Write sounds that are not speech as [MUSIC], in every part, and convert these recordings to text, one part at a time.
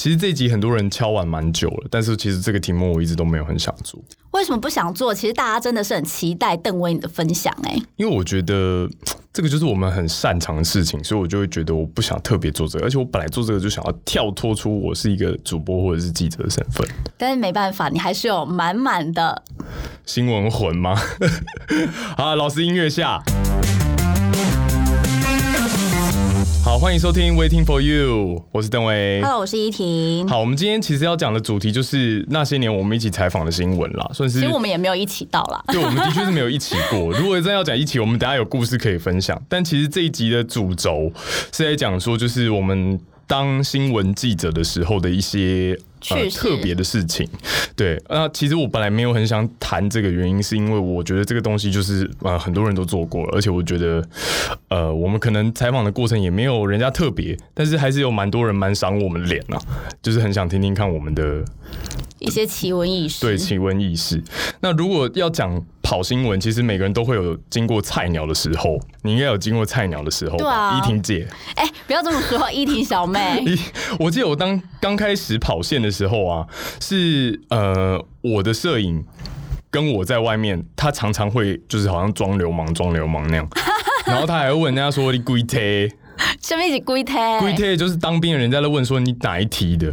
其实这一集很多人敲完蛮久了，但是其实这个题目我一直都没有很想做。为什么不想做？其实大家真的是很期待邓威你的分享哎、因为我觉得这个就是我们很擅长的事情，所以我就会觉得我不想特别做这个，而且我本来做这个就想要跳脱出我是一个主播或者是记者的身份，但是没办法，你还是有满满的。新闻魂吗？[LAUGHS] 好，老师音乐下。好，欢迎收听 Waiting for You，我是邓威。Hello，我是依婷。好，我们今天其实要讲的主题就是那些年我们一起采访的新闻啦，算是其实我们也没有一起到啦。对，我们的确是没有一起过。[LAUGHS] 如果真要讲一起，我们等一下有故事可以分享。但其实这一集的主轴是在讲说，就是我们当新闻记者的时候的一些。呃趣，事特别的事情，[LAUGHS] 对，那其实我本来没有很想谈这个原因，是因为我觉得这个东西就是呃很多人都做过了，而且我觉得呃我们可能采访的过程也没有人家特别，但是还是有蛮多人蛮赏我们脸啊，就是很想听听看我们的一些奇闻异事。对奇闻异事。那如果要讲跑新闻，其实每个人都会有经过菜鸟的时候，你应该有经过菜鸟的时候吧？对啊依婷姐，哎、不要这么说，依婷小妹。[LAUGHS] 依，我记得我当刚开始跑线的时候啊，是呃我的摄影。跟我在外面，他常常会就是好像装流氓、装流氓那样，[LAUGHS] 然后他还会问人家说你龟贴，下面一起龟胎。龟贴就是当兵的人家在问说你哪一梯的，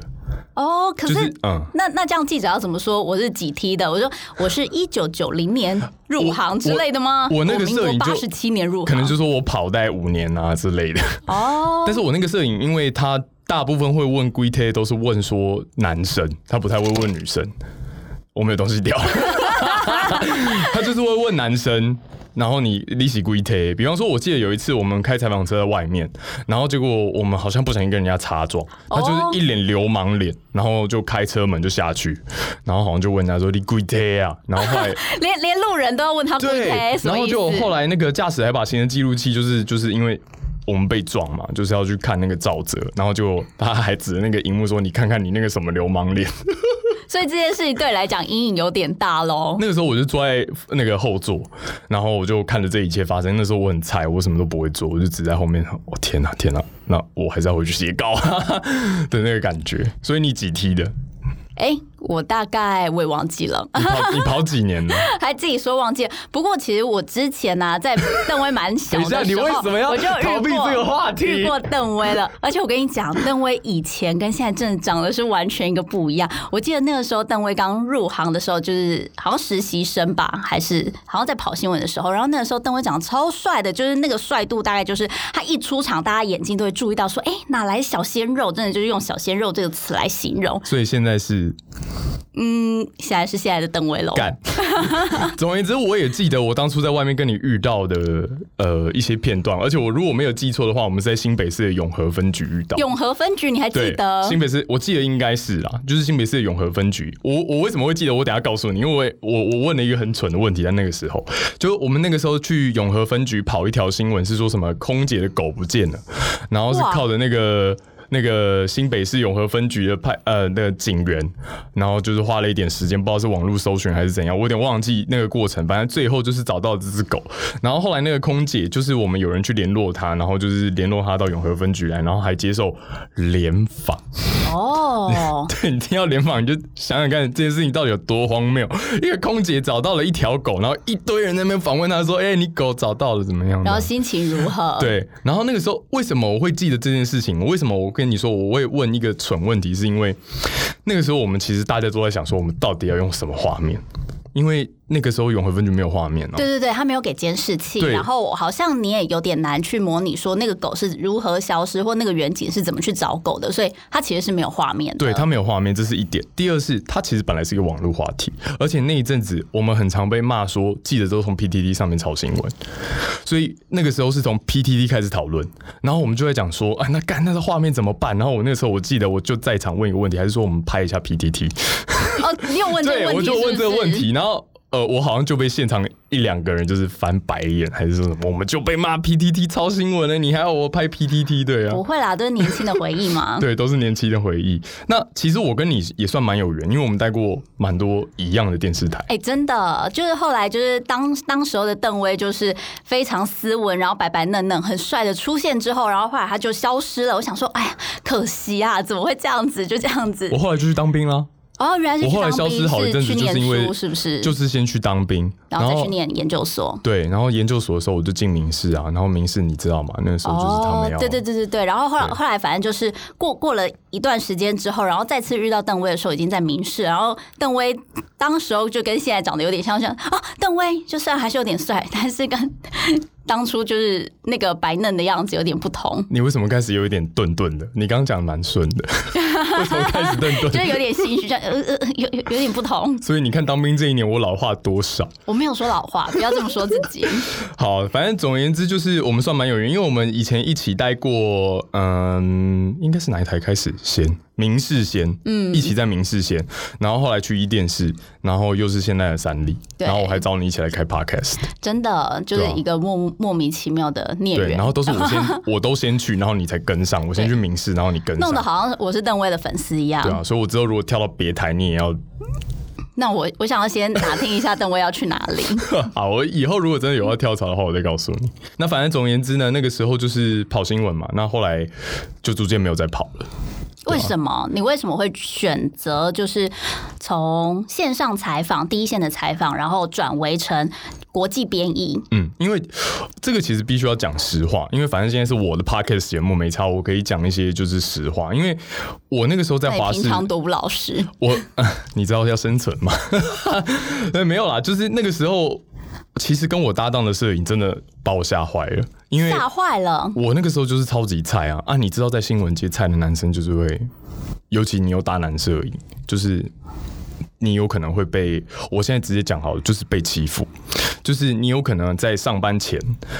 哦，可，就是是嗯，那那这样记者要怎么说？我是几梯的？我说我是一九九零年入行之类的吗？我我那个摄影就八十七年入行，可能就说我跑大概五年啊之类的。哦，[LAUGHS] 但是我那个摄影，因为他大部分会问龟贴，都是问说男生，他不太会问女生。我没有东西掉，[LAUGHS] 他就是会问男生。然后你利息龟贴，比方说，我记得有一次我们开采访车在外面，然后结果我们好像不小心跟人家擦撞，他就是一脸流氓脸，然后就开车门就下去，然后好像就问人家说你龟贴啊，然后后来连连路人都要问他龟对胎，，什然后？就后来那个驾驶还把行车记录器，就是就是因为我们被撞嘛，就是要去看那个照则，然后就他还指着那个荧幕说：“你看看你那个什么流氓脸。[LAUGHS] 所以这件事情对你来讲阴影有点大”喽。那个时候我就坐在那个后座，然后我就看着这一切发生。那时候我很菜，我什么都不会做，我就只在后面。我、天哪，天哪，那我还是要回去写稿 [LAUGHS] 的那个感觉。所以你几梯的？哎、我大概我也忘记了，你跑 [LAUGHS] 你跑几年了？还自己说忘记了。不过其实我之前呢、在邓威蛮小的时候，你为什么要我就遇逃避过这个话题遇过邓威了，而且我跟你讲，邓威以前跟现在真的长得是完全一个不一样。我记得那个时候邓威刚入行的时候，就是好像实习生吧，还是好像在跑新闻的时候，然后那个时候邓威长得超帅的，就是那个帅度大概就是他一出场，大家眼睛都会注意到说，哎、哪来小鲜肉？真的就是用小鲜肉这个词来形容。所以现在是嗯，现在是现在的邓威龙。干。[LAUGHS] 总而言之，我也记得我当初在外面跟你遇到的呃一些片段，而且我如果没有记错的话，我们是在新北市的永和分局遇到。永和分局你还记得？，新北市，我记得应该是啦，就是新北市的永和分局。我我为什么会记得？我等下告诉你，因为我我问了一个很蠢的问题，在那个时候，就我们那个时候去永和分局跑一条新闻，是说什么空姐的狗不见了，然后是靠着那个。那个新北市永和分局的派呃那个警员，然后就是花了一点时间，不知道是网络搜寻还是怎样，我有点忘记那个过程。反正最后就是找到这只狗，然后后来那个空姐就是我们有人去联络她，然后就是联络她到永和分局来，然后还接受联访。哦，[LAUGHS] 对你听到联访，你就想想看这件事情到底有多荒谬。一个空姐找到了一条狗，然后一堆人在那边访问她说：“哎、你狗找到了怎么样？”然后心情如何？，对，然后那个时候为什么我会记得这件事情？为什么我跟你说我会问一个蠢问题？是因为那个时候我们其实大家都在想说，我们到底要用什么画面？因为那个时候永和分局没有画面哦、对对对，他没有给监视器，然后好像你也有点难去模拟说那个狗是如何消失，或那个远景是怎么去找狗的，所以它其实是没有画面的。对，它没有画面，这是一点。第二是它其实本来是一个网络话题，而且那一阵子我们很常被骂说记者都从 PTT 上面抄新闻，所以那个时候是从 PTT 开始讨论，然后我们就在讲说，哎，那干那个画面怎么办？然后我那个时候我记得我就在场问一个问题，还是说我们拍一下 PTT？对，个问题我就问这个问题，然后。呃，呃，我好像就被现场一两个人就是翻白眼，还是说什么，我们就被骂 PTT 抄新闻了，你还要我拍 PTT？对啊，不会啦，都是年轻的回忆嘛。[LAUGHS] 对，都是年轻的回忆。那其实我跟你也算蛮有缘，因为我们带过蛮多一样的电视台。哎、真的，就是后来就是当当时候的邓威就是非常斯文，然后白白嫩嫩、很帅的出现之后，然后后来他就消失了。我想说，哎呀，可惜啊，怎么会这样子？就这样子我。后来就去当兵啦，哦，原来是我后来消失好一阵子，就是因为书，是不是？就是先去当兵，然后再去念研究所。对，然后研究所的时候我就进民事啊，然后民事你知道吗？那个时候就是他们要、哦对对对对对，然后后来后来反正就是过过了一段时间之后，然后再次遇到邓威的时候，已经在民事，然后邓威当时候就跟现在长得有点像，像啊，邓威就虽然还是有点帅，但是跟当初就是那个白嫩的样子有点不同，你为什么开始有一点顿顿的？你刚刚讲的蛮顺的，[LAUGHS] 为什么开始顿顿？就有点心虚，像呃呃呃有有有点不同。所以你看当兵这一年我老化多少？我没有说老化，[LAUGHS] 不要这么说自己。[LAUGHS] 好，反正总而言之就是我们算蛮有缘，因为我们以前一起待过，嗯，应该是哪一台开始先？民视先，嗯，一起在明世贤，然后后来去一电视，然后又是现在的三立，然后我还找你一起来开 podcast，真的就是一个莫莫名其妙的孽对，缘然，后都是我先，[LAUGHS] 我都先去，然后你才跟上，我先去明世，然后你跟上。弄得，好像我是邓威的粉丝一样。对啊，所以我之后如果跳到别台，你也要那我我想要先打听一下邓威要去哪里。[LAUGHS] 好，我以后如果真的有要跳槽的话，我再告诉你。那反正总而言之呢，那个时候就是跑新闻嘛，那后来就逐渐没有再跑了。为什么？你为什么会选择就是从线上采访第一线的采访，然后转为成国际编译？嗯，因为这个其实必须要讲实话，因为反正现在是我的 podcast 节目没差，我可以讲一些就是实话。因为我那个时候在那华视，你平常多不老实，我 [LAUGHS] 你知道要生存吗？对，[LAUGHS] 没有啦，就是那个时候，其实跟我搭档的摄影真的把我吓坏了，因为吓坏了。我那个时候就是超级菜啊啊！你知道，在新闻界菜的男生就是会，尤其你有搭男摄影，就是你有可能会被，我现在直接讲好了，就是被欺负，就是你有可能在上班前，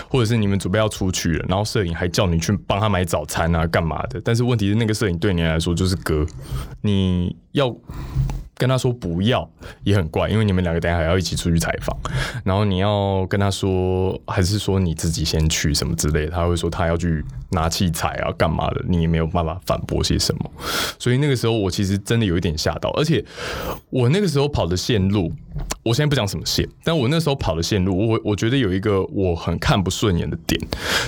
或者是你们准备要出去了，然后摄影还叫你去帮他买早餐啊，干嘛的？但是问题是，那个摄影对你来说就是哥，你要。跟他说不要也很怪，因为你们两个等下还要一起出去采访，然后你要跟他说，还是说你自己先去什么之类的，他会说他要去拿器材啊，干嘛的，你也没有办法反驳些什么。所以那个时候我其实真的有一点吓到，而且我那个时候跑的线路，我现在不讲什么线，但我那时候跑的线路，我我觉得有一个我很看不顺眼的点，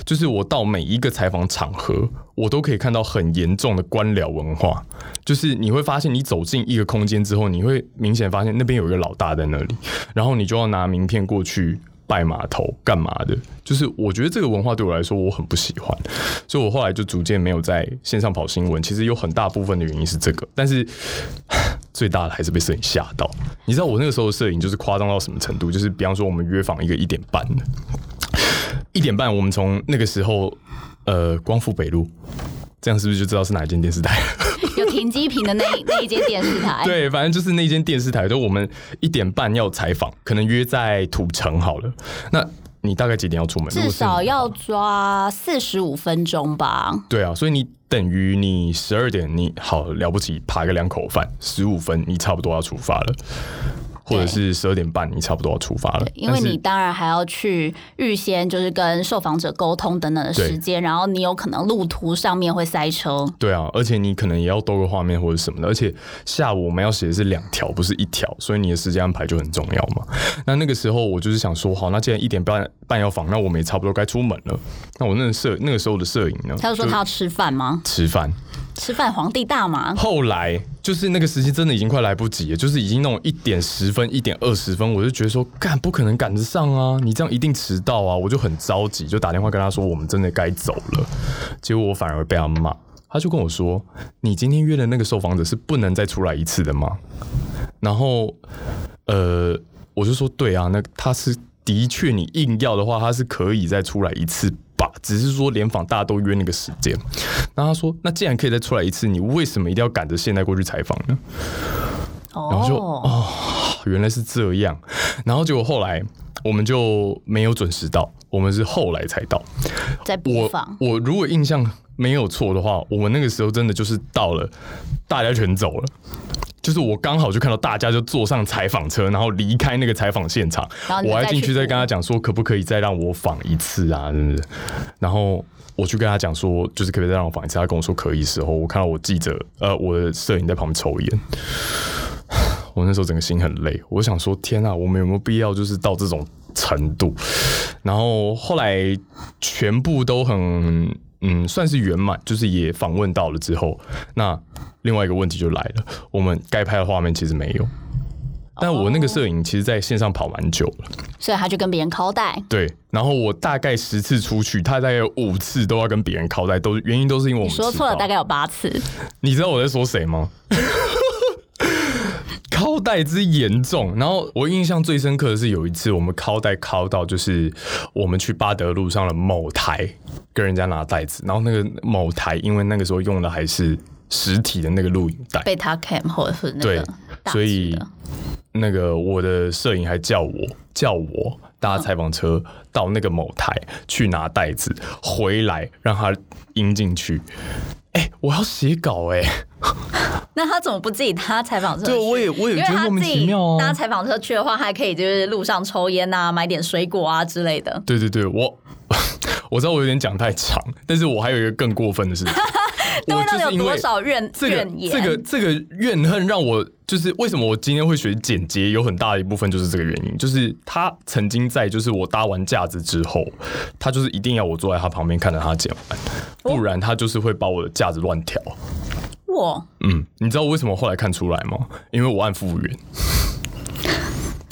就是我到每一个采访场合，我都可以看到很严重的官僚文化，就是你会发现你走走进一个空间之后，你会明显发现那边有一个老大在那里，[LAUGHS] 然后你就要拿名片过去。拜码头干嘛的？就是我觉得这个文化对我来说我很不喜欢，所以我后来就逐渐没有在线上跑新闻。其实有很大部分的原因是这个，但是 [SIGHS] 最大的还是被摄影吓到。你知道我那个时候摄影就是夸张到什么程度？就是比方说我们约访一个一点半的，一点半我们从那个时候呃光复北路，这样是不是就知道是哪一间电视台？有停机坪的那那一间电视台，对，反正就是那间电视台，就我们一点半要采访，可能约在土城好了。那你大概几点要出门？至少要抓四十五分钟吧。对啊，所以你等于你十二点你好了不起扒个两口饭，十五分你差不多要出发了，或者是十二点半你差不多要出发了。因为你当然还要去预先就是跟受访者沟通等等的时间，然后你有可能路途上面会塞车。对啊，而且你可能也要兜个画面或者什么的，而且下午我们要写的是两条，不是一条，所以你的时间安排就很重要嘛。那那个时候我就是想说，好，那既然一点半半要访，那我们也差不多该出门了。那我那个摄那个时候的摄影呢，他就说他要吃饭吗？吃饭。吃饭皇帝大嘛？后来就是那个时间真的已经快来不及了，就是已经那种一点十分、一点二十分，我就觉得说，干不可能赶得上啊！你这样一定迟到啊！我就很着急，就打电话跟他说，我们真的该走了。结果我反而被他骂，他就跟我说，你今天约的那个受访者是不能再出来一次的吗？然后，呃，我就说对啊，那他是的确你硬要的话，他是可以再出来一次吧，只是说联访大家都约那个时间。然后他说，那既然可以再出来一次，你为什么一定要赶着现在过去采访呢？然后就哦，原来是这样，然后结果后来我们就没有准时到，我们是后来才到。在播我放。我如果印象没有错的话，我们那个时候真的就是到了，大家全走了。就是我刚好就看到大家就坐上采访车，然后离开那个采访现场我还进去再跟他讲说，可不可以再让我访一次啊？真的。然后我去跟他讲说，就是可不可以再让我访一次？他跟我说可以的时候，我看到我记者呃我的摄影在旁边抽烟。[LAUGHS] 我那时候整个心很累，我想说天啊，我们有没有必要就是到这种程度？然后后来全部都很嗯，算是圆满，就是也访问到了之后，那另外一个问题就来了，我们该拍的画面其实没有。但我那个摄影其实在线上跑蛮久了，所以他就跟别人拷带。对。然后我大概十次出去，他大概有五次都要跟别人拷带，都原因都是因为我们说错了，大概有八次。你知道我在说谁吗？[LAUGHS] [LAUGHS] [LAUGHS] 靠带之严重，然后我印象最深刻的是有一次我们靠带靠到，就是我们去巴德路上的某台跟人家拿袋子，然后那个某台因为那个时候用的还是实体的那个录影带，被他 cam 或者是那个大所以那个我的摄影还叫我叫我搭采访车到那个某台去拿袋子，回来让他印进去。哎、我要写稿哎、[LAUGHS] 那他怎么不自己搭采访车去？对，我也我也觉得莫名其妙啊。搭采访车去的话，还可以就是路上抽烟啊，买点水果啊之类的。对对对，我 [LAUGHS] 我知道我有点讲太长，但是我还有一个更过分的事情，[LAUGHS] 对我到底有多少怨？这个这个怨恨让我就是为什么我今天会学剪接，有很大的一部分就是这个原因，就是他曾经在就是我搭完架子之后，他就是一定要我坐在他旁边看着他剪完，不然他就是会把我的架子乱调。我嗯，你知道我为什么后来看出来吗？因为我按复原。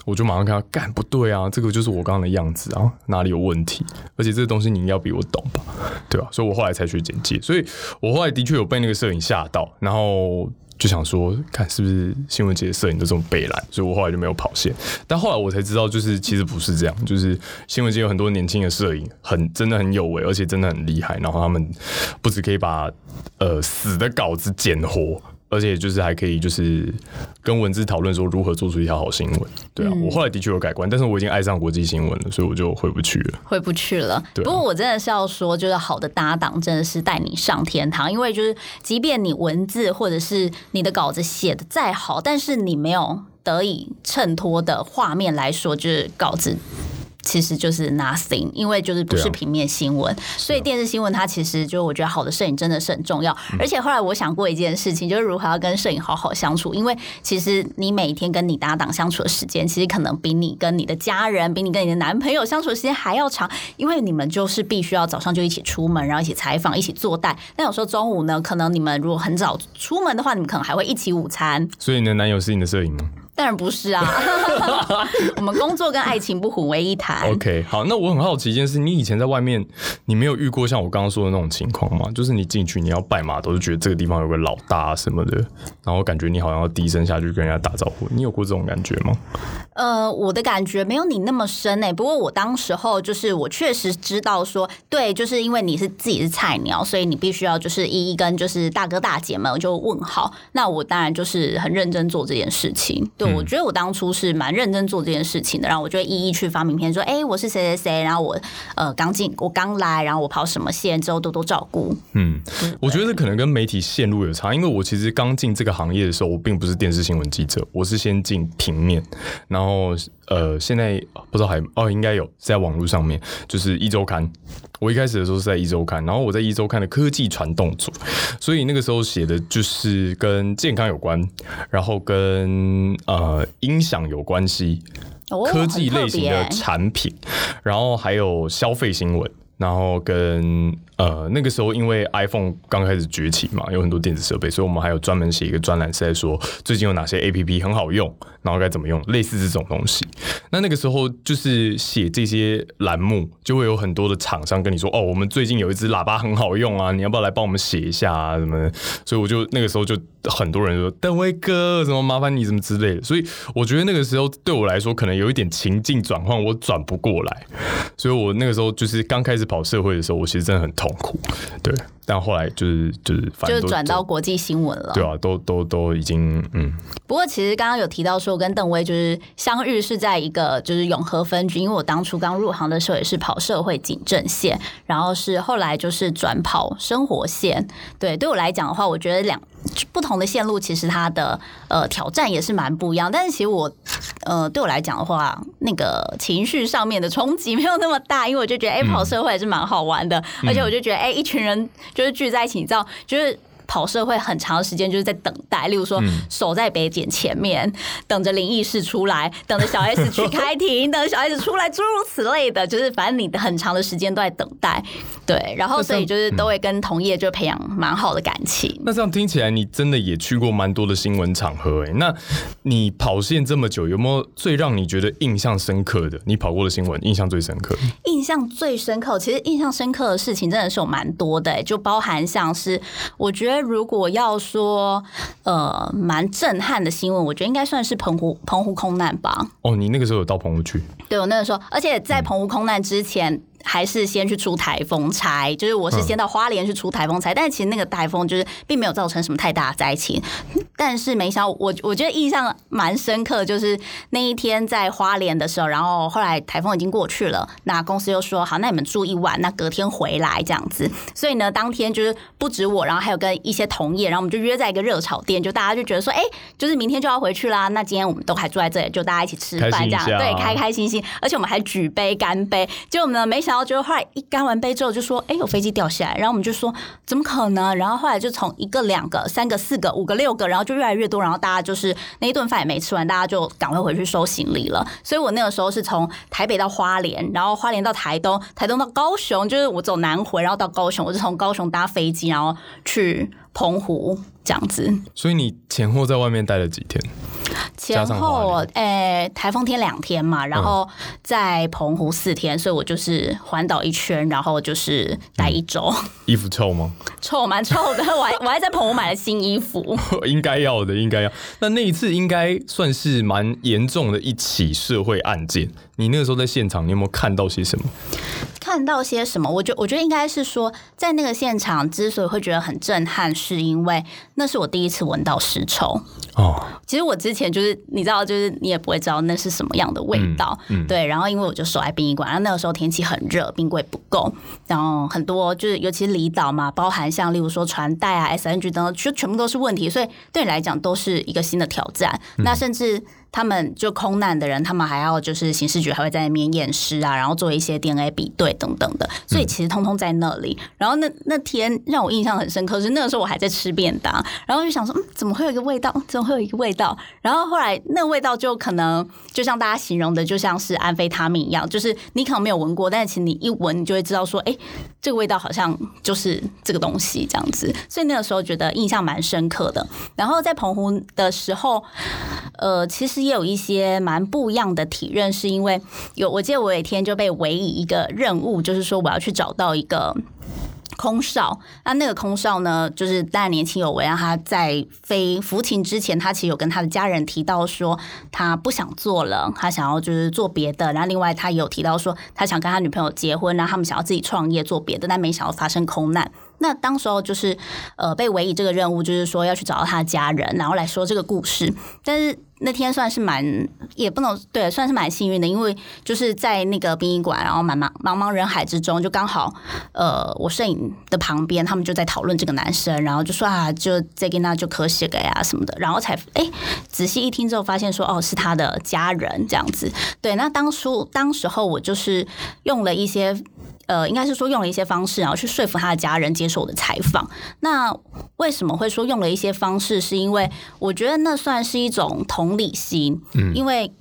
我就马上看到，干不对啊，这个就是我刚刚的样子啊，哪里有问题？而且这个东西你应该比我懂吧，对吧、所以我后来才学剪辑，所以我后来的确有被那个摄影吓到，然后就想说，看是不是新闻节的摄影都这么北蓝，所以我后来就没有跑线。但后来我才知道，就是其实不是这样，就是新闻界有很多年轻的摄影，很真的很有为，而且真的很厉害。然后他们不止可以把呃死的稿子剪活。而且就是还可以，就是跟文字讨论说如何做出一条好新闻。对啊，我后来的确有改观，但是我已经爱上国际新闻了，所以我就回不去了。回不去了。对啊不过我真的是要说，就是好的搭档真的是带你上天堂，因为就是即便你文字或者是你的稿子写的再好，但是你没有得以衬托的画面来说，就是稿子。其实就是 nothing，因为就是不是平面新闻，所以电视新闻它其实就我觉得好的摄影真的是很重要。嗯而且后来我想过一件事情，就是如何要跟摄影好好相处，因为其实你每天跟你搭档相处的时间，其实可能比你跟你的家人、比你跟你的男朋友相处的时间还要长，因为你们就是必须要早上就一起出门，然后一起采访、一起做带。那有时候中午呢，可能你们如果很早出门的话，你们可能还会一起午餐。所以你的男友是你的摄影吗当然不是啊，[LAUGHS] 我们工作跟爱情不混为一谈。？OK，好，那我很好奇一件事，你以前在外面，你没有遇过像我刚刚说的那种情况吗？就是你进去你要拜码头，就觉得这个地方有个老大什么的，然后感觉你好像要低声下去跟人家打招呼，你有过这种感觉吗？呃，我的感觉没有你那么深诶、不过我当时候就是我确实知道说，对，就是因为你是自己是菜鸟，所以你必须要就是一一跟就是大哥大姐们就问好。那我当然就是很认真做这件事情。对，我觉得我当初是蛮认真做这件事情的，然后我就一一去发名片说，哎、我是谁谁谁，然后我呃刚进，我刚来，然后我跑什么线，之后多多照顾。嗯，我觉得可能跟媒体线路有差，因为我其实刚进这个行业的时候，我并不是电视新闻记者，我是先进平面，然后呃，现在不知道还哦，应该有在网络上面，就是一周刊。我一开始的时候是在一周刊，然后我在一周刊的科技传动组，所以那个时候写的就是跟健康有关，然后跟呃音响有关系，哦科技类型的产品，然后还有消费新闻，然后跟呃那个时候因为 iPhone 刚开始崛起嘛，有很多电子设备，所以我们还有专门写一个专栏是在说最近有哪些 APP 很好用，然后该怎么用，类似这种东西。那那个时候就是写这些栏目，就会有很多的厂商跟你说，哦，我们最近有一支喇叭很好用啊，你要不要来帮我们写一下啊什么的？所以我就那个时候就很多人说邓威哥，什么麻烦你什么之类的。所以我觉得那个时候对我来说，可能有一点情境转换，我转不过来。所以我那个时候就是刚开始跑社会的时候，我其实真的很痛痛苦。对，但后来就是就是反正就是转到国际新闻了。对啊，都都都已经嗯，不过其实刚刚有提到说，我跟邓威就是相遇是在一个就是永和分局，因为我当初刚入行的时候也是跑社会警政线，然后是后来就是转跑生活线。对，对我来讲的话，我觉得两不同的线路其实它的呃挑战也是蛮不一样。但是其实我呃对我来讲的话，那个情绪上面的冲击没有那么大，因为我就觉得哎、跑社会还是蛮好玩的，而且我就觉得哎、一群人就是聚在一起，你知道就是。跑社会很长时间就是在等待，例如说守在北检前面，等着林义士出来，等着小 S 去开庭，等着小 S 出来，诸如此类的，就是反正你的很长的时间都在等待，对，然后所以就是都会跟同业就培养蛮好的感情。那这样听起来，你真的也去过蛮多的新闻场合哎、那你跑线这么久，有没有最让你觉得印象深刻的？你跑过的新闻印象最深刻？印象最深刻，其实印象深刻的事情真的是有蛮多的、欸，就包含像是我觉得如果要说呃蛮震撼的新闻，我觉得应该算是澎湖澎湖空难吧。哦，你那个时候有到澎湖去？对我那个时候，而且在澎湖空难之前。还是先去出台风差，就是我是先到花莲去出台风差，但是其实那个台风就是并没有造成什么太大的灾情，但是没想到我我觉得印象蛮深刻，就是那一天在花莲的时候，然后后来台风已经过去了，那公司又说好，那你们住一晚，那隔天回来这样子，所以呢，当天就是不止我，然后还有跟一些同业，然后我们就约在一个热炒店，就大家就觉得说，哎、就是明天就要回去啦，那今天我们都还住在这里，就大家一起吃饭这样，对，开开心心，而且我们还举杯干杯，结果呢，没想到然后就后来一干完杯之后就说，哎、有飞机掉下来，然后我们就说怎么可能？然后后来就从一个、两个、三个、四个、五个、六个，然后就越来越多，然后大家就是那一顿饭也没吃完，大家就赶快回去收行李了。所以我那个时候是从台北到花莲，然后花莲到台东，台东到高雄，就是我走南回，然后到高雄，我是从高雄搭飞机，然后去澎湖这样子。所以你前后在外面待了几天？前后莲诶，台风天两天嘛，然后在澎湖四天，所以我就是环岛一圈，然后就是待一周，衣服臭吗？臭蛮臭的。[LAUGHS] 我还我还在澎湖买了新衣服，[LAUGHS] 应该要的，应该要。那那一次应该算是蛮严重的一起社会案件。你那个时候在现场，你有没有看到些什么？看到些什么？我觉我觉得应该是说，在那个现场之所以会觉得很震撼，是因为那是我第一次闻到尸臭。哦，其实我之前就是你知道，就是你也不会知道那是什么样的味道，嗯对。然后因为我就守在殡仪馆，然后那个时候天气很热，冰柜不够，然后很多就是尤其是离岛嘛，包含像例如说传带啊、SNG 等等，就全部都是问题，所以对你来讲都是一个新的挑战。那甚至。他们就空难的人，他们还要就是刑事局还会在那边验尸啊，然后做一些 DNA 比对等等的，所以其实通通在那里。然后那那天让我印象很深刻是那个时候我还在吃便当，然后就想说，嗯，怎么会有一个味道？怎么会有一个味道？然后后来那个味道就可能就像大家形容的，就像是安非他命一样，就是你可能没有闻过，但是其实你一闻，你就会知道说，哎、这个味道好像就是这个东西这样子。所以那个时候觉得印象蛮深刻的。然后在澎湖的时候，呃，其实也有一些蛮不一样的体认，是因为有我记得我有一天就被委以一个任务，就是说我要去找到一个。空少，那那个空少呢，就是当然年轻有为啊。他在飞服勤之前，他其实有跟他的家人提到说，他不想做了，他想要就是做别的。然后另外他也有提到说，他想跟他女朋友结婚，然后他们想要自己创业做别的，但没想到发生空难。那当时候就是呃被委以这个任务，就是说要去找到他的家人，然后来说这个故事。但是那天算是蛮也不能对，算是蛮幸运的，因为就是在那个殡仪馆，然后茫茫茫茫人海之中，就刚好呃我摄影的旁边，他们就在讨论这个男生，然后就说啊，就这个那就可写个呀什么的，然后才哎仔细一听之后发现说哦是他的家人这样子。对，那当初当时候我就是用了一些。呃，应该是说用了一些方式，然后去说服他的家人接受我的采访。那为什么会说用了一些方式？是因为我觉得那算是一种同理心，嗯，因为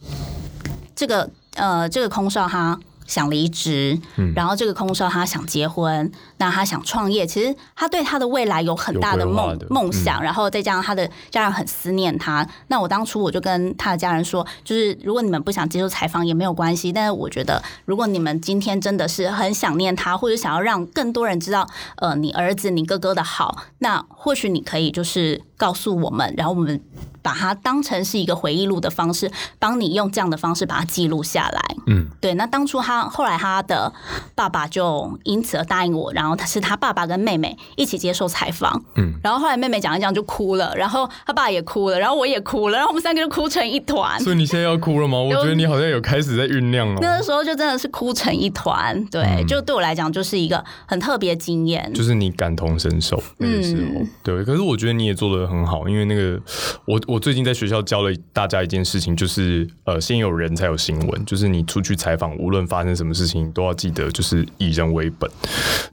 这个呃，这个空少他想离职，然后这个空少他想结婚，那他想创业，其实他对他的未来有很大的梦梦想，然后再加上他的家人很思念他。那我当初我就跟他的家人说，就是如果你们不想接受采访也没有关系，但是我觉得如果你们今天真的是很想念他，或者想要让更多人知道，呃，你儿子、你哥哥的好，那或许你可以就是告诉我们，然后我们。把它当成是一个回忆录的方式，帮你用这样的方式把它记录下来。嗯，对。那当初他后来他的爸爸就因此而答应我，然后他是他爸爸跟妹妹一起接受采访。嗯，然后后来妹妹讲一讲就哭了，然后他爸也哭了，然后我也哭了，然后我们三个就哭成一团。所以你现在要哭了吗？[LAUGHS] 我觉得你好像有开始在酝酿了。那个时候就真的是哭成一团，对，嗯就对我来讲就是一个很特别的经验。就是你感同身受那个时候，嗯对。可是我觉得你也做的很好，因为那个我我最近在学校教了大家一件事情，就是呃，先有人才有新闻，就是你出去采访，无论发生什么事情，都要记得就是以人为本，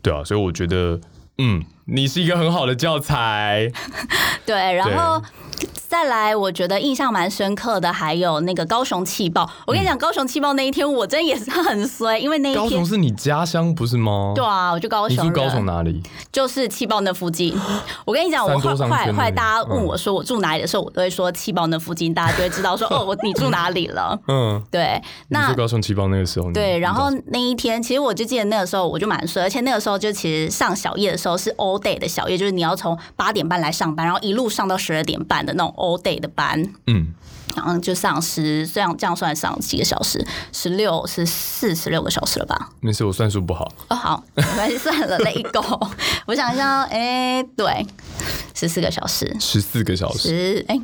对啊。所以我觉得，嗯，你是一个很好的教材，[LAUGHS] 对，然后再来，我觉得印象蛮深刻的，还有那个高雄气爆。我跟你讲，高雄气爆那一天，我真也是很衰，因为那一天高雄。是你家乡不是吗？对啊，我就高雄，你住高雄哪里？就是气爆那附近。我跟你讲，我三后后来多商圈那里后来大家问我说我住哪里的时候，我都会说气爆那附近，大家就会知道说哦，我你住哪里了。[LAUGHS] 嗯，对，那住高雄气爆那个时候，对，然后那一天，其实我就记得那个时候我就蛮衰，而且那个时候就其实上小夜的时候是 all day 的小夜，就是你要从八点半来上班，然后一路上到十二点半的那种 all day 的班，嗯，然后就上十，这样这样算上几个小时，十六是四十六个小时了吧？没事，我算数不好，哦，好，没关系，算了那够。[LAUGHS] 我想一下，哎、对，十四个小时。十四个小时，十哎、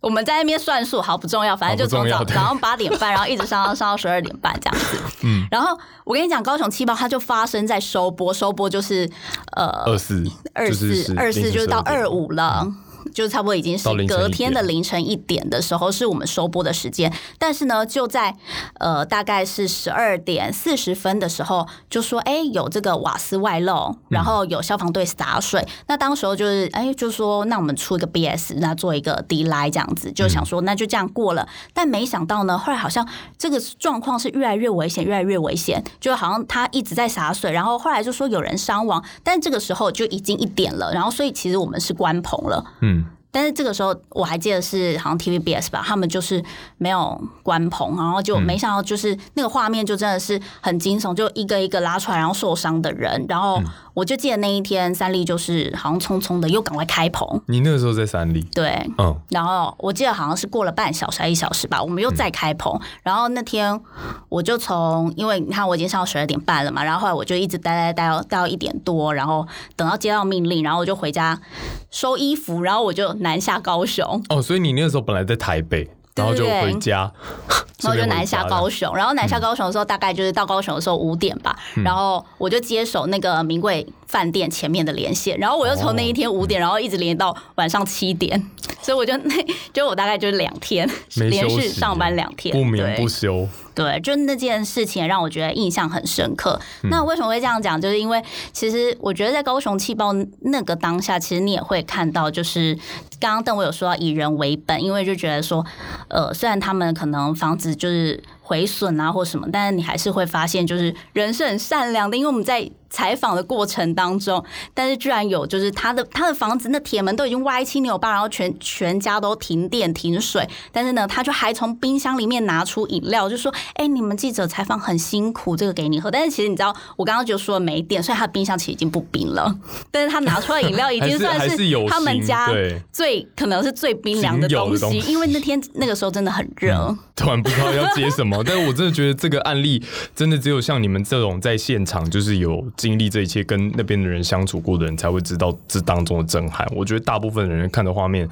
我们在那边算数，好不重要，反正就从早早上八点半，然后一直上到上到十二点半这样子。[LAUGHS] 嗯，然后我跟你讲，高雄气爆它就发生在收播，收播就是呃二四二四二四就是到二五，五了。就差不多已经是隔天的凌晨一点的时候，是我们收播的时间。但是呢，就在呃大概是十二点四十分的时候，就说哎、有这个瓦斯外漏，然后有消防队洒水。那当时候就是哎、就说那我们出一个 BS，那做一个 D 来这样子，就想说那就这样过了。但没想到呢，后来好像这个状况是越来越危险，越来越危险，就好像他一直在洒水，然后后来就说有人伤亡，但这个时候就已经一点了，然后所以其实我们是关棚了。嗯，但是这个时候我还记得是好像 TVBS 吧，他们就是没有关棚，然后就没想到就是那个画面就真的是很惊悚，就一个一个拉出来，然后受伤的人，然后我就记得那一天三立就是好像匆匆的又赶快开棚，你那个时候在三立，对，嗯，然后我记得好像是过了半小时还一小时吧，我们又再开棚。然后那天我就从，因为你看我已经上到十二点半了嘛，然后后来我就一直待待待到待到一点多，然后等到接到命令，然后我就回家收衣服，然后我就南下高雄。哦，所以你那个时候本来在台北，然后就回家，[LAUGHS] 然后就南下高雄，然后南下高雄的时候，大概就是到高雄的时候五点吧，然后我就接手那个名贵饭店前面的连线，然后我又从那一天五点，然后一直连到晚上七点，所以我就那就我大概就是两天连续上班两天，不眠不休，对，就那件事情让我觉得印象很深刻。嗯那为什么会这样讲？就是因为其实我觉得在高雄气爆那个当下，其实你也会看到，就是刚刚邓我有说到以人为本，因为就觉得说，呃，虽然他们可能房子就是毁损啊或什么，但是你还是会发现，就是人是很善良的，因为我们在。采访的过程当中，但是居然有就是他的他的房子那铁门都已经歪七扭八，然后全全家都停电停水，但是呢，他就还从冰箱里面拿出饮料，就说：“哎、你们记者采访很辛苦，这个给你喝。”但是其实你知道，我刚刚就说没电，所以他的冰箱其实已经不冰了，[LAUGHS] 但是他拿出来饮料已经算是有他们家最可能是最冰凉的东西，的东西 [LAUGHS] 因为那天那个时候真的很热。[LAUGHS] 突然不知道要接什么，但是我真的觉得这个案例真的只有像你们这种在现场就是有经历这一切，跟那边的人相处过的人才会知道这当中的震撼。我觉得大部分的人看的画面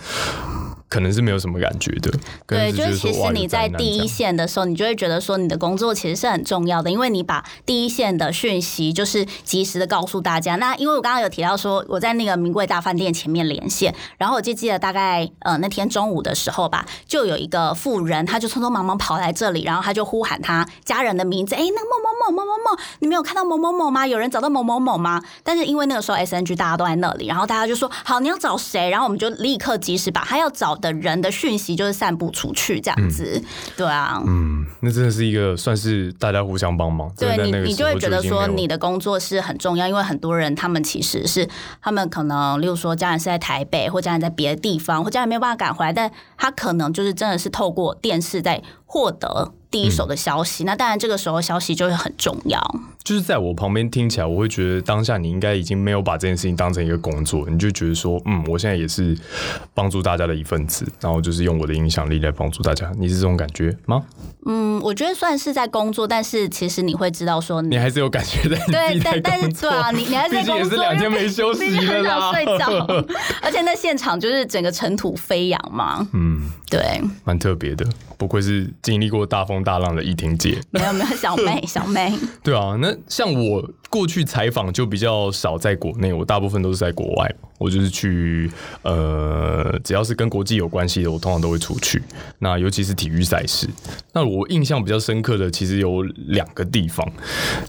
可能是没有什么感觉的，对，就是其实你在第一，线的时候，你就会觉得说你的工作其实是很重要的，因为你把第一线的讯息就是及时的告诉大家。那因为我刚刚有提到说我在那个名贵大饭店前面连线，然后我就记得大概呃那天中午的时候吧，就有一个妇人，他就匆匆忙忙跑来这里，然后他就呼喊他家人的名字，哎，那个某某某某某某，你没有看到某某某吗？有人找到某某某吗？但是因为那个时候 SNG 大家都在那里，然后大家就说好，你要找谁？然后我们就立刻及时把他要找的人的讯息就是散布出去，这样子，对啊。嗯，那真的是一个算是大家互相帮忙，对你，你就会觉得说你的工作是很重要，因为很多人他们其实是他们可能，例如说家人是在台北，或家人在别的地方，或家人没有办法赶回来，但他可能就是真的是透过电视在获得第一手的消息。那当然，这个时候消息就会很重要。就是在我旁边听起来，我会觉得当下你应该已经没有把这件事情当成一个工作，你就觉得说，嗯，我现在也是帮助大家的一份子，然后就是用我的影响力来帮助大家。你是这种感觉吗？嗯，我觉得算是在工作，但是其实你会知道说，你还是有感觉在对，但但是对啊，你你还是在工作，也是两天没休息了啦，睡觉，[LAUGHS] 而且那现场就是整个尘土飞扬嘛，嗯，对，蛮特别的，不愧是经历过大风大浪的易婷姐，没有没有，小妹 [LAUGHS] 小妹，对啊，那像我过去采访就比较少在国内，我大部分都是在国外，我就是去呃，只要是跟国际有关系的，我通常都会出去，那尤其是体育赛事，那。我印象比较深刻的其实有两个地方，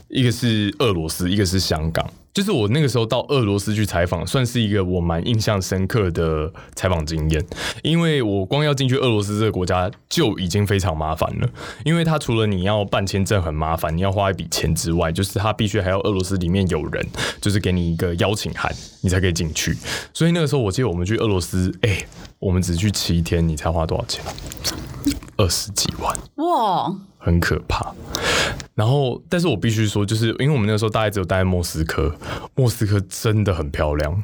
一个是俄罗斯，一个是香港。就是我那个时候到俄罗斯去采访，算是一个我蛮印象深刻的采访经验。因为我光要进去俄罗斯这个国家就已经非常麻烦了，因为它除了你要办签证很麻烦，你要花一笔钱之外，就是它必须还要俄罗斯里面有人，就是给你一个邀请函，你才可以进去。所以那个时候我记得我们去俄罗斯，哎，我们只去七天，你才花多少钱？二十几万哇，很可怕。然后，但是我必须说，就是因为我们那个时候大概只有待在莫斯科，莫斯科真的很漂亮，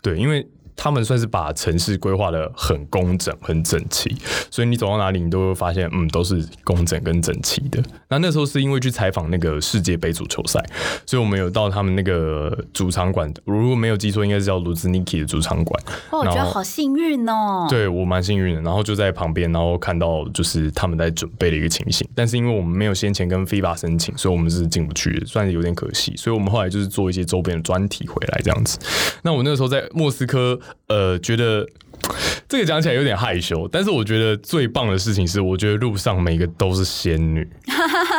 对，因为。他们算是把城市规划的很工整、很整齐，所以你走到哪里，你都会发现，嗯，都是工整跟整齐的。那那时候是因为去采访那个世界杯足球赛，所以我们有到他们那个主场馆，如果没有记错，应该是叫卢兹尼奇的主场馆。哦，我觉得好幸运哦。对我蛮幸运的，然后就在旁边，然后看到就是他们在准备的一个情形。但是因为我们没有先前跟 FIBA 申请，所以我们是进不去，算是有点可惜。所以我们后来就是做一些周边的专题回来这样子。那我那时候在莫斯科。呃，觉得这个讲起来有点害羞，但是我觉得最棒的事情是，我觉得路上每个都是仙女，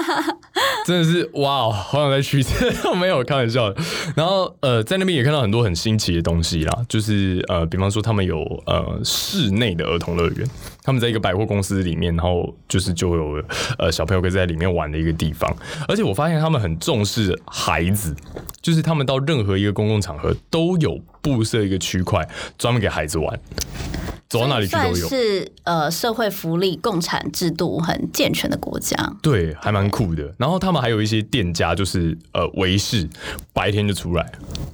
[LAUGHS] 真的是哇，好想再去一次，没有开玩笑。然后呃，在那边也看到很多很新奇的东西啦，就是呃，比方说他们有呃室内的儿童乐园，他们在一个百货公司里面，然后就是就有呃小朋友可以在里面玩的一个地方，而且我发现他们很重视孩子，就是他们到任何一个公共场合都有。布设一个区块，专门给孩子玩，走到哪里去都有。是呃，社会福利、共产制度很健全的国家。对，还蛮酷的。然后他们还有一些店家，就是呃，维视白天就出来。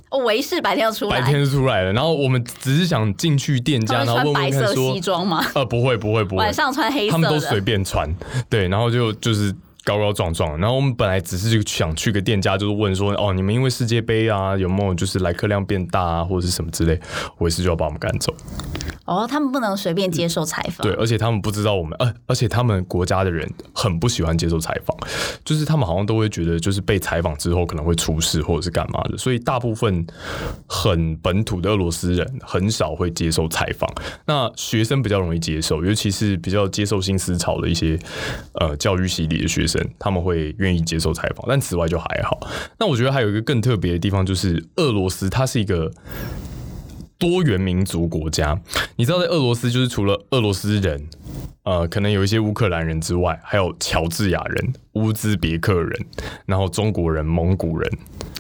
哦，维视白天要出来，白天就出来了。然后我们只是想进去店家，然后问问看说，西装吗？呃，不会，不会，不会。晚上穿黑色，他们都随便穿。对，然后就就是。高高壮壮，然后我们本来只是想去个店家，就是问说，哦，你们因为世界杯啊，有没有就是来客量变大啊，或者是什么之类，维斯就要把我们赶走。哦，他们不能随便接受采访。对，而且他们不知道我们，呃，而且他们国家的人很不喜欢接受采访，就是他们好像都会觉得，就是被采访之后可能会出事或者是干嘛的，所以大部分很本土的俄罗斯人很少会接受采访。那学生比较容易接受，尤其是比较接受新思潮的一些呃教育洗礼的学生，他们会愿意接受采访。但此外就还好。那我觉得还有一个更特别的地方，就是俄罗斯它是一个。多元民族国家，你知道，在俄罗斯就是除了俄罗斯人，呃，可能有一些乌克兰人之外，还有乔治亚人、乌兹别克人，然后中国人、蒙古人。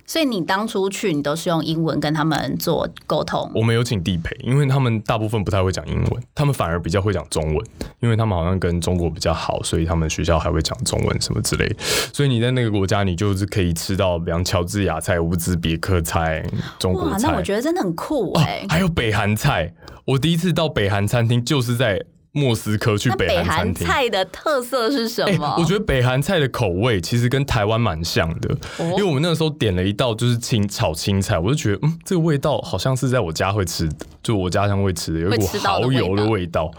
所以你当初去，你都是用英文跟他们做沟通。我们有请地陪，因为他们大部分不太会讲英文，他们反而比较会讲中文，因为他们好像跟中国比较好，所以他们学校还会讲中文什么之类。所以你在那个国家，你就是可以吃到，比方乔治亚菜、乌兹别克菜、中国菜。那我觉得真的很酷哎！还有北韩菜，我第一次到北韩餐厅就是在。莫斯科去北韩餐厅，菜的特色是什么？我觉得北韩菜的口味其实跟台湾蛮像的，因为我们那个时候点了一道就是青炒青菜，我就觉得嗯，这个味道好像是在我家会吃的，就我家乡会吃的，有一股蚝油的味道，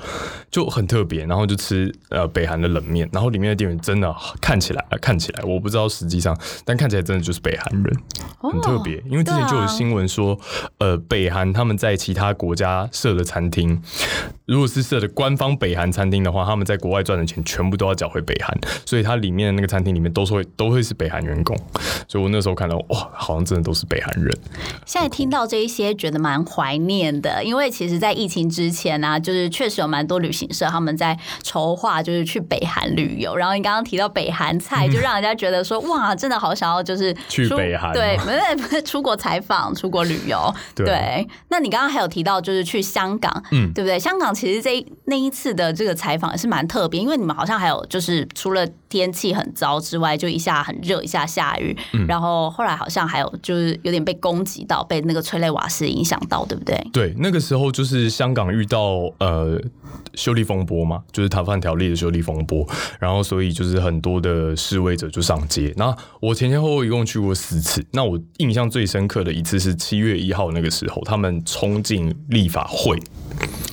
就很特别。然后就吃呃北韩的冷面，然后里面的店员真的看起来看起来，我不知道实际上，但看起来真的就是北韩人，很特别。因为之前就有新闻说，呃，北韩他们在其他国家设的餐厅，如果是设的官方。北韩餐厅的话，他们在国外赚的钱全部都要缴回北韩，所以它里面的那个餐厅里面都是会都会是北韩员工，所以我那时候看到哇，好像真的都是北韩人。现在听到这一些，觉得蛮怀念的，因为其实，在疫情之前呢，就是确实有蛮多旅行社他们在筹划，就是去北韩旅游。然后你刚刚提到北韩菜，就让人家觉得说哇，真的好想要就是去北韩，对，[LAUGHS] 不是不是出国采访、出国旅游。对，那你刚刚还有提到就是去香港，嗯，对不对？香港港其实这一那一次的这个采访也是蛮特别，因为你们好像还有就是除了天气很糟之外，就一下很热，一下下雨，然后后来好像还有就是有点被攻击到，被那个催泪瓦斯影响到，对不对？对，那个时候就是香港遇到呃修例风波嘛，就是逃犯条例的修例风波，然后所以就是很多的示威者就上街。那我前前后后一共去过四次，那我印象最深刻的一次是七月一号那个时候，他们冲进立法会。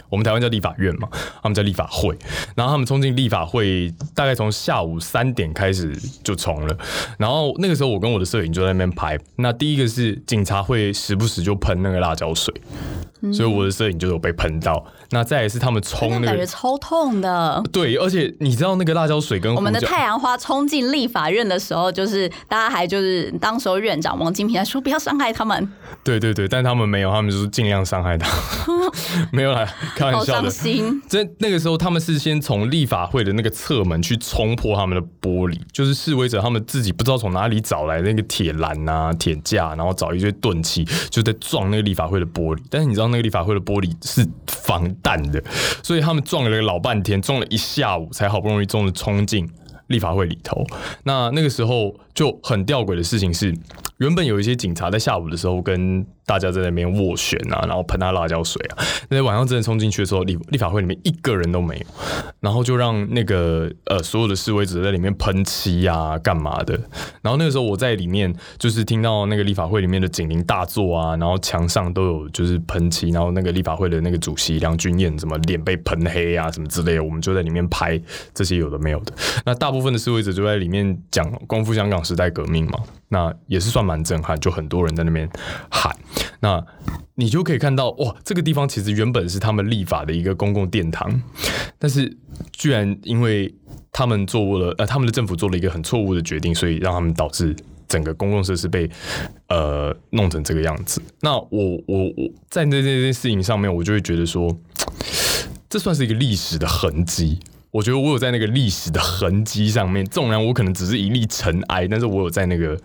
我们台湾叫立法院嘛，他们叫立法会，然后他们冲进立法会，大概从下午三点开始就冲了，然后那个时候我跟我的摄影就在那边拍，那第一个是警察会时不时就喷那个辣椒水，所以我的摄影就有被喷到，那再也是他们冲那个，感觉超痛的。对，而且你知道那个辣椒水跟我们的太阳花冲进立法院的时候，就是大家还就是当时候院长王金平还说不要伤害他们，对对对，但他们没有，他们就是尽量伤害他，[LAUGHS] 没有啦，开玩好笑的伤。心。在那个时候，他们是先从立法会的那个侧门去冲破他们的玻璃，就是示威者他们自己不知道从哪里找来那个铁栏啊、铁架，然后找一堆钝器，就在撞那个立法会的玻璃。但是你知道那个立法会的玻璃是防弹的，所以他们撞了老半天，撞了一下午，才好不容易终于冲进立法会里头。那那个时候就很吊诡的事情是，原本有一些警察在下午的时候跟大家在那边斡旋啊，然后喷他辣椒水啊。那天晚上真的冲进去的时候，立立法会里面一个人都没有，然后就让那个呃所有的示威者在里面喷漆啊，干嘛的。然后那个时候我在里面，就是听到那个立法会里面的警铃大作啊，然后墙上都有就是喷漆，然后那个立法会的那个主席梁君彦怎么脸被喷黑啊什么之类的，我们就在里面拍这些有的没有的。那大部分的示威者就在里面讲光复香港时代革命嘛，那也是算蛮震撼，就很多人在那边喊。那你就可以看到，哇，这个地方其实原本是他们立法的一个公共殿堂，但是居然因为他们做了呃，他们的政府做了一个很错误的决定，所以让他们导致整个公共设施被呃弄成这个样子。那我我我在那这件事情上面，我就会觉得说，这算是一个历史的痕迹。我觉得我有在那个历史的痕迹上面，纵然我可能只是一粒尘埃，但是我有在那个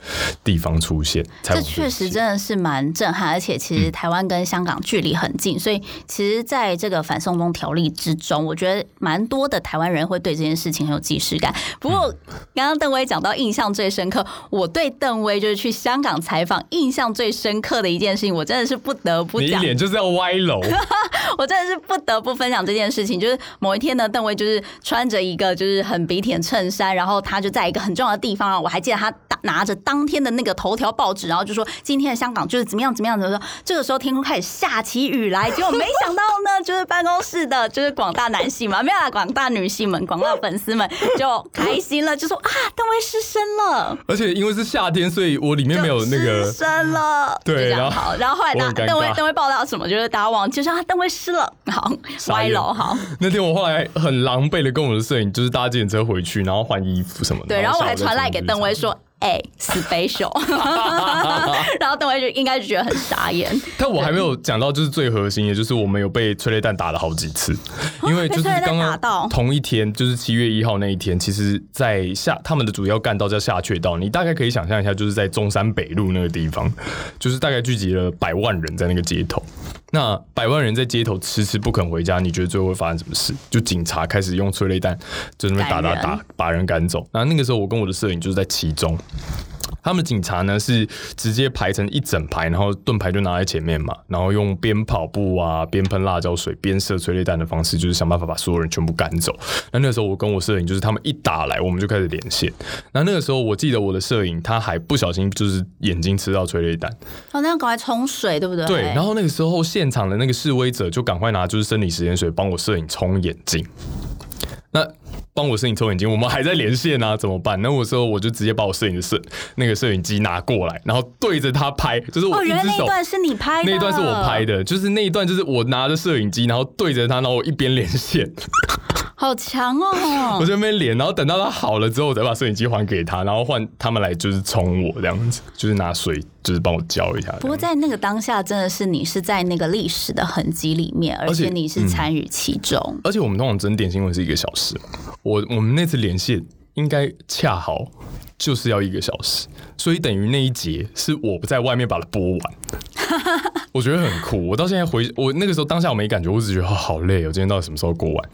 地方出现。这确实真的是蛮震撼，而且其实台湾跟香港距离很近，所以其实在这个反送中条例之中，我觉得蛮多的台湾人会对这件事情很有既视感。不过刚刚邓威讲到印象最深刻，我对邓威就是去香港采访印象最深刻的一件事情，我真的是不得不讲。脸就是要歪楼，[LAUGHS] 我真的是不得不分享这件事情。就是某一天呢，邓威就是穿着一个就是很笔挺衬衫，然后他就在一个很重要的地方，然后我还记得他打拿着当天的那个头条报纸，然后就说今天的香港就是怎么样怎么样怎么样。这个时候天空开始下起雨来，结果没想到呢，就是办公室的就是广大男性嘛，没有啦，广大女性们、广大粉丝们就开心了，就说啊，邓威失身了。[LAUGHS] 而且因为是夏天，所以我里面没有那个失身了，对然后。然后后来大邓威邓威报道什么，就是大家忘记，就说啊邓威失了，好歪楼好。那天我后来很狼狈的跟我的摄影，就是搭自行车回去，然后换衣服什么的。对，然后我还传赖给邓威说。哎、[LAUGHS] special，[LAUGHS] 然后邓威就应该就觉得很傻眼，但我还没有讲到，就是最核心的，就是我们有被催泪弹打了好几次，因为就是刚刚同一天，就是七月一号那一天，其实，在下他们的主要干道叫下阙道，你大概可以想象一下，就是在中山北路那个地方，就是大概聚集了百万人在那个街头。那百万人在街头迟迟不肯回家，你觉得最后会发生什么事？就警察开始用催泪弹，就那边打打打，把人赶走。然后那个时候，我跟我的摄影就是在其中。他们警察呢是直接排成一整排，然后盾牌就拿在前面嘛，然后用边跑步啊、边喷辣椒水、边射催泪弹的方式，就是想办法把所有人全部赶走。那那个时候我跟我摄影就是他们一打来，我们就开始连线。那那个时候我记得我的摄影他还不小心就是眼睛吃到催泪弹，哦，那要赶快冲水，对不对？对，然后那个时候现场的那个示威者就赶快拿就是生理食盐水帮我摄影冲眼睛。那帮我摄影抽眼睛，我们还在连线啊，怎么办？那我说我就直接把我摄影的摄那个摄影机拿过来，然后对着他拍，就是我原来只手。那一段是你拍的，那一段是我拍，的，就是那一段，就是我拿着摄影机，然后对着他，然后我一边连线，好强我哦！就在那边连，然后等到他好了之后，我再把摄影机还给他，然后换他们来就是冲我这样子，就是拿水就是帮我浇一下。不过在那个当下，真的是你是在那个历史的痕迹里面，而且你是参与其中。而且我们通常整点新闻是一个小时，我我们那次连线应该恰好就是要一个小时，所以等于那一节是我不在外面把它播完，我觉得很酷。我到现在回我那个时候当下我没感觉，我只觉得、好累哦，今天到底什么时候过完？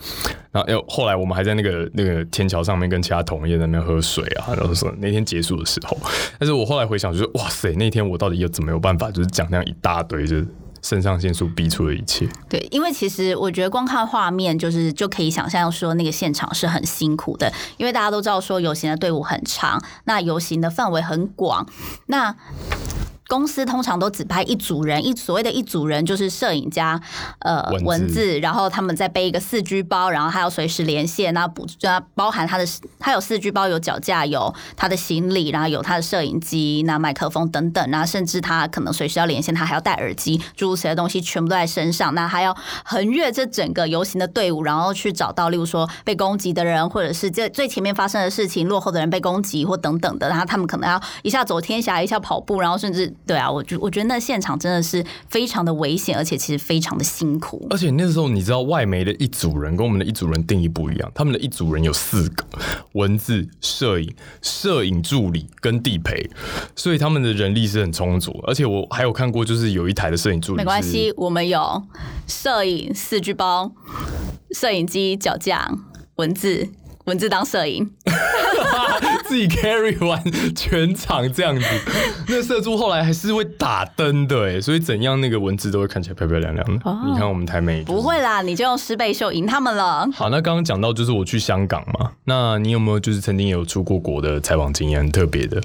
然后又后来我们还在那个那个天桥上面跟其他同业在那边喝水啊，然后说那天结束的时候，但是我后来回想，就是哇塞，那天我到底有怎么有办法，就是讲那样一大堆，就是肾上腺素逼出的一切。对，因为其实我觉得光看画面，就是就可以想象说那个现场是很辛苦的，因为大家都知道说游行的队伍很长，那游行的范围很广，那。公司通常都只派一组人，一所谓的一组人就是摄影家呃文字然后他们再背一个四 G 包，然后还要随时连线，那补那包含他的他有四 G 包，有脚架，有他的行李，然后有他的摄影机、那麦克风等等，那甚至他可能随时要连线，他还要戴耳机，诸如此类的东西全部都在身上，那还要横越这整个游行的队伍，然后去找到，例如说被攻击的人，或者是这最前面发生的事情，落后的人被攻击或等等的，然后他们可能要一下走天涯，一下跑步，然后甚至对啊，我觉我觉得那现场真的是非常的危险，而且其实非常的辛苦。而且那时候你知道，外媒的一组人跟我们的一组人定义不一样，他们的一组人有四个：文字、摄影、摄影助理跟地陪，所以他们的人力是很充足。而且我还有看过，就是有一台的摄影助理，没关系，，我们有摄影四 G 包、摄影机、脚架、文字。文字当摄影，[LAUGHS] [LAUGHS] 自己 carry 完全场这样子。那摄助后来还是会打灯的，哎，所以怎样那个文字都会看起来漂漂亮亮的。你看我们台美、就是、不会啦，你就用师倍秀赢他们了。好，那刚刚讲到就是我去香港嘛，那你有没有就是曾经有出过国的采访经验，很特别的？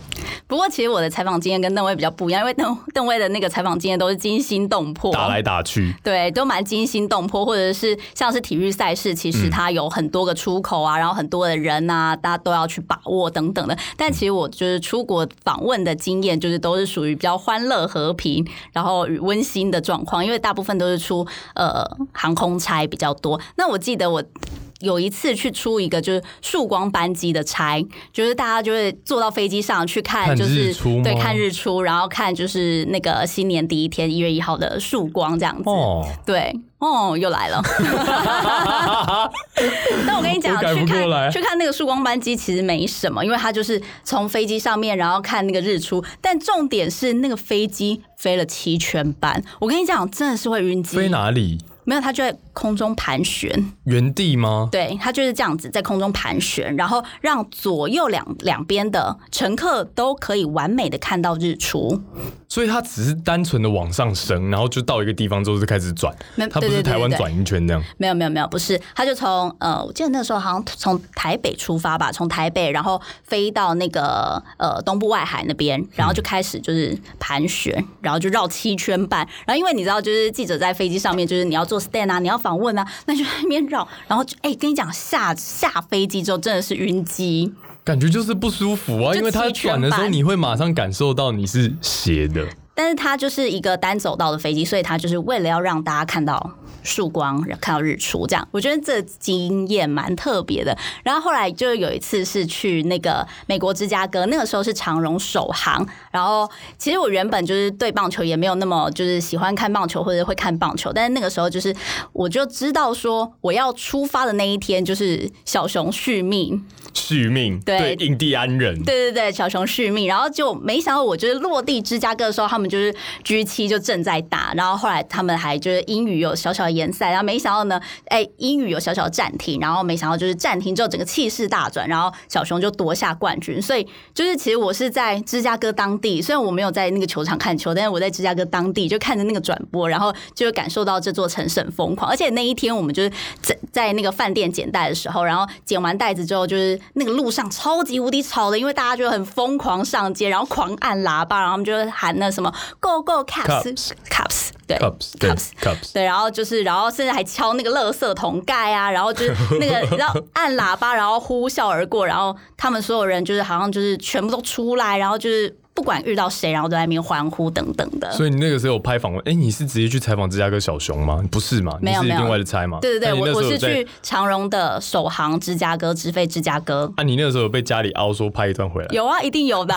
不过其实我的采访经验跟邓威比较不一样，因为邓 [LAUGHS] 邓威的那个采访经验都是惊心动魄，打来打去，对，都蛮惊心动魄，或者是像是体育赛事，其实它有很多个出口啊，然后很多的人啊，大家都要去把我等等的。但其实我就是出国访问的经验，就是都是属于比较欢乐和平，然后与温馨的状况，因为大部分都是出呃航空差比较多。那我记得我。有一次去出一个就是曙光班机的差，就是大家就会坐到飞机上去看，就是对看日出，然后看就是那个新年第一天一月一号的曙光这样子。哦，对，哦，又来了。[LAUGHS] 但我跟你讲，去看去看那个曙光班机其实没什么，因为它就是从飞机上面然后看那个日出，但重点是那个飞机飞了七圈半，我跟你讲，真的是会晕机。飞哪里？没有，他就在空中盘旋，原地吗？对，它就是这样子在空中盘旋，然后让左右两两边的乘客都可以完美的看到日出。所以它只是单纯的往上升，然后就到一个地方之后就开始转，它不是台湾转一圈这样。没有没有没有，不是，它就从呃，我记得那时候好像从台北出发吧，从台北然后飞到那个呃东部外海那边，然后就开始就是盘旋，然后就绕七圈半。然后因为你知道，就是记者在飞机上面，就是你要做 stand 啊，你要访问啊，那就在那边绕，[LAUGHS] 然后就哎、跟你讲，下下飞机之后真的是晕机。感觉就是不舒服啊，因为它转的时候，你会马上感受到你是斜的。但是它就是一个单走道的飞机，所以它就是为了要让大家看到曙光，看到日出，这样我觉得这经验蛮特别的。然后后来就有一次是去那个美国芝加哥，那个时候是长荣首航。然后其实我原本就是对棒球也没有那么就是喜欢看棒球或者会看棒球，但是那个时候就是我就知道说我要出发的那一天就是小熊续命。续命对印第安人，对对对，小熊续命，然后就没想到我就是落地芝加哥的时候，他们就是 G 七就正在打，然后后来他们还就是英语有小小的联赛，然后没想到呢，哎，英语有小小的暂停，然后没想到就是暂停之后整个气势大转，然后小熊就夺下冠军，所以就是其实我是在芝加哥当地，虽然我没有在那个球场看球，但是我在芝加哥当地就看着那个转播，然后就感受到这座城市很疯狂，而且那一天我们就是在在那个饭店捡袋的时候，然后捡完袋子之后就是。那个路上超级无敌吵的，因为大家就很疯狂上街，然后狂按喇叭，然后他们就喊那什么 “Go Go cups cups 对 cups cups 对，然后就是，然后甚至还敲那个垃圾桶盖啊，然后就是那个 [LAUGHS] 然后按喇叭，然后呼啸而过，然后他们所有人就是好像就是全部都出来，然后就是。不管遇到谁，然后都在那边欢呼等等的。所以你那个时候有拍访问，哎，你是直接去采访芝加哥小熊吗？不是嘛？没有，没有。另外的猜嘛？对对对，我我是去长荣的首航芝加哥，直飞芝加哥。啊，你那个时候有被家里凹说拍一段回来？有啊，一定有的，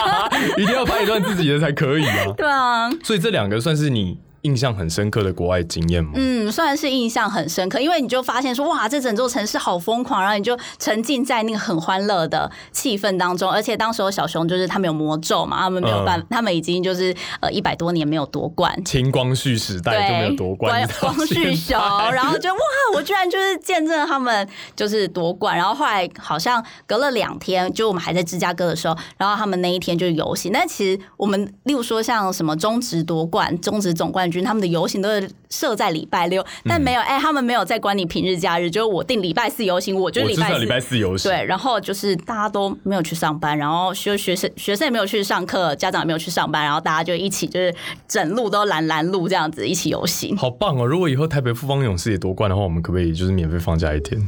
[LAUGHS] 一定要拍一段自己的才可以啊。[LAUGHS] 对啊。所以这两个算是你印象很深刻的国外经验吗？嗯，算是印象很深刻，因为你就发现说，哇，这整座城市好疯狂，然后你就沉浸在那个很欢乐的气氛当中。而且当时候小熊就是他们有魔咒嘛，他们没有办，他们已经就是呃一百多年没有夺冠，[LAUGHS] 清光绪时代就没有夺冠，光绪熊，然后就哇，我居然就是见证了他们就是夺冠，然后后来好像隔了两天，就我们还在芝加哥的时候，然后他们那一天就游行。但其实我们例如说像什么中职夺冠、中职总冠军，他们的游行都是设在礼拜六，但没有哎，他们没有在管你平日假日，就是我定礼拜四游行，我就礼拜礼拜四游行。对，然后就是大家都没有去上班，然后学学生学生也没有去上课，家长也没有去上班，然后大家就一起就是整路都拦拦路这样子一起游行，好棒哦！如果以后台北富邦勇士也夺冠的话，我们可不可以就是免费放假一天？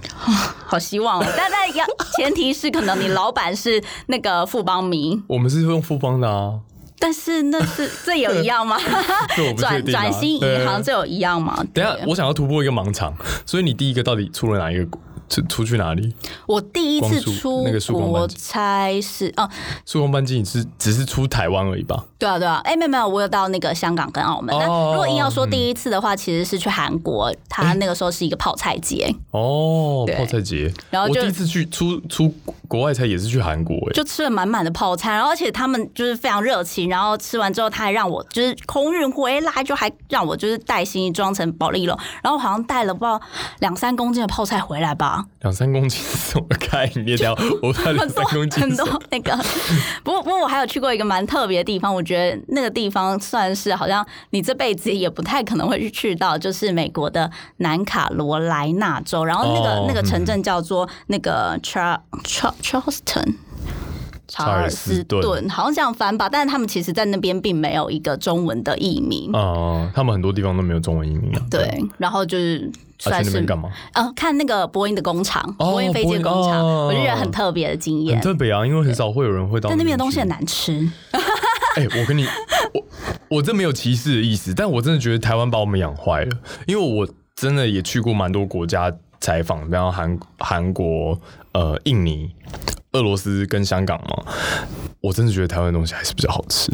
好希望，但但要前提是可能你老板是那个富邦迷，[LAUGHS] 我们是用富邦的啊。但是那是这有一样吗？[LAUGHS] 转转型银行这有一样吗？等下我想要突破一个盲场，所以你第一个到底出了哪一个？出出去哪里？我第一次出国差是哦，曙光班机你是只是出台湾而已吧？对啊对啊，哎没有没有，我有到那个香港跟澳门。那如果硬要说第一次的话，其实是去韩国，他那个时候是一个泡菜节哦，泡菜节。然后我第一次去出出国外菜也是去韩国，哎，就吃了满满的泡菜，然后而且他们就是非常热情，然后吃完之后他还让我就是空运回来，就还让我就是带行李装成保利龙，然后好像带了不知道两三公斤的泡菜回来吧。两三公斤什么概念？掉我怕两三公斤，[LAUGHS] 很多那个。[LAUGHS] 不过不过我还有去过一个蛮特别的地方，我觉得那个地方算是好像你这辈子也不太可能会去去到，就是美国的南卡罗来纳州，然后那个那个城镇叫做那个 Char Char Charleston。查尔斯顿，好像这样翻吧，但是他们其实，在那边并没有一个中文的译名。哦，他们很多地方都没有中文译名啊。对，然后就是算是干嘛？呃，看那个波音的工厂，波音飞机工厂，我就觉得很特别的经验。很特别啊，因为很少会有人会到。但那边的东西很难吃。[LAUGHS] 哎，我跟你，我我这没有歧视的意思，但我真的觉得台湾把我们养坏了，因为我真的也去过蛮多国家采访，比方韩韩国、呃，印尼。俄罗斯跟香港嘛，我真的觉得台湾的东西还是比较好吃。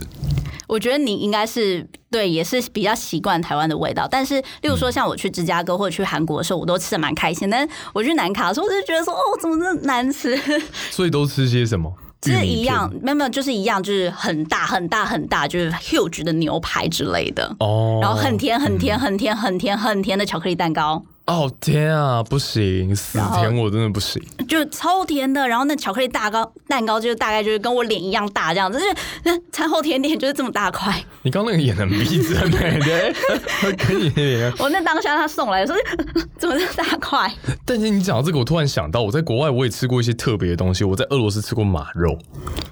我觉得你应该是对，也是比较习惯台湾的味道。但是，例如说像我去芝加哥或者去韩国的时候，我都吃的蛮开心。但是我去南卡的时候，我就觉得说，哦，怎么这么难吃？[LAUGHS] 所以都吃些什么？是一样，没有没有，就是一样，就是很大很大很大，就是 huge 的牛排之类的。哦，然后很甜很甜很甜很甜很甜的巧克力蛋糕。哦天啊，不行，死甜我真的不行，就超甜的。然后那巧克力大糕蛋糕，就大概就是跟我脸一样大这样子，就是那餐后甜点就是这么大块。你刚那个演的逼真对，[LAUGHS] 可以。我那当下他送来的时候，[LAUGHS] 怎么这么大块？但是你讲到这个，我突然想到，我在国外我也吃过一些特别的东西。我在俄罗斯吃过马肉。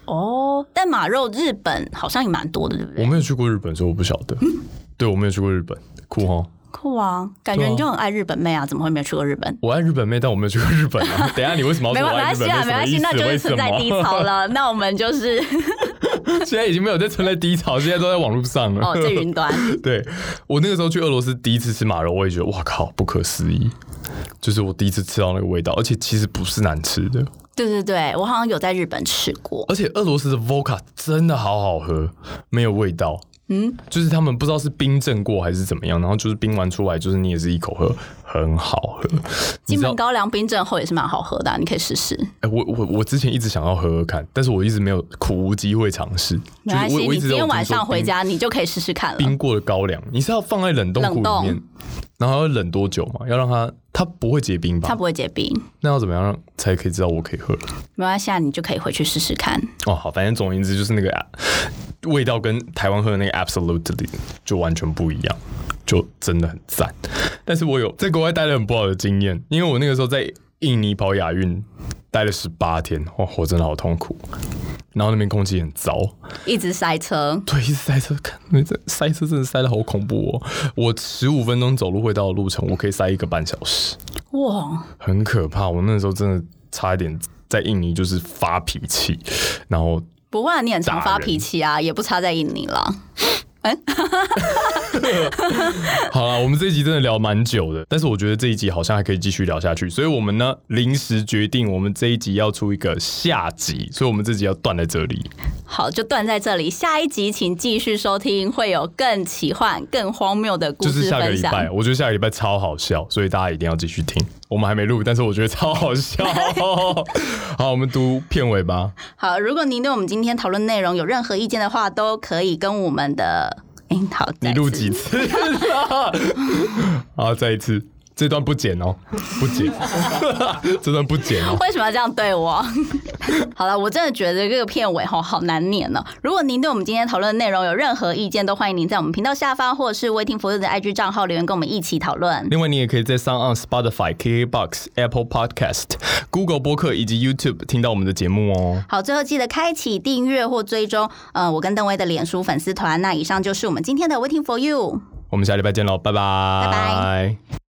哦，但马肉日本好像也蛮多的，对不对？我没有去过日本，所以我不晓得。[LAUGHS] 对，我没有去过日本，酷哈。酷啊，感觉你就很爱日本妹啊，怎么会没有去过日本？我爱日本妹，但我没有去过日本啊。[LAUGHS] 等下你为什么要没关系啊，没关系，那就是存在低潮了。那我们就是 [LAUGHS] 现在已经没有在存在低潮，现在都在网络上了。哦，在云端。[LAUGHS] 对我那个时候去俄罗斯第一次吃马肉，我也觉得哇靠，不可思议。就是我第一次吃到那个味道，而且其实不是难吃的。对对对，我好像有在日本吃过。而且俄罗斯的 vodka 真的好好喝，没有味道。嗯，就是他们不知道是冰镇过还是怎么样，然后就是冰完出来，就是你也是一口喝，很好喝。金门高粱冰镇后也是蛮好喝的，你可以试试。哎，我我我之前一直想要喝喝看，但是我一直没有苦无机会尝试。没关系，你今天晚上回家你就可以试试看了。冰过的高粱，你是要放在冷冻库里面，然后要冷多久嘛？要让它它不会结冰吧？它不会结冰。那要怎么样才可以知道我可以喝？没关系，你就可以回去试试看。哦，好，反正总而言之就是那个。味道跟台湾喝的那个 Absolutely 就完全不一样，就真的很赞。但是我有在国外待了很不好的经验，因为我那个时候在印尼跑亚运待了十八天，哇，我真的好痛苦。然后那边空气很糟，一直塞车，对，一直塞车，看那这塞车真的塞的好恐怖哦。我十五分钟走路会到的路程，我可以塞一个半小时，哇，很可怕。我那时候真的差一点在印尼就是发脾气，然后。不会，你很常发脾气啊，也不差在印尼了。[LAUGHS] 好了，我们这一集真的聊蛮久的，但是我觉得这一集好像还可以继续聊下去，所以我们呢临时决定，我们这一集要出一个下集，所以我们这集要断在这里。好，就断在这里。下一集请继续收听，会有更奇幻、更荒谬的故事就是事。下个礼拜，我觉得下个礼拜超好笑，所以大家一定要继续听。我们还没录，但是我觉得超好笑。[LAUGHS] 好，我们读片尾吧。好，如果您对我们今天讨论内容有任何意见的话，都可以跟我们的。樱桃，你录几次？[LAUGHS] 好，再一次，这段不剪哦，不剪，[LAUGHS] 这段不剪哦。为什么要这样对我？[LAUGHS] 好了，我真的觉得这个片尾吼好难念哦。如果您对我们今天讨论的内容有任何意见，都欢迎您在我们频道下方或者是 Waiting for You 的 IG 账号留言，跟我们一起讨论。另外，你也可以在 s o n Spotify、KKBox、Apple Podcast、Google 播客以及 YouTube 听到我们的节目哦。好，最后记得开启订阅或追踪，呃，我跟邓威的脸书粉丝团。那以上就是我们今天的 Waiting for You。我们下礼拜见喽，拜拜，拜拜。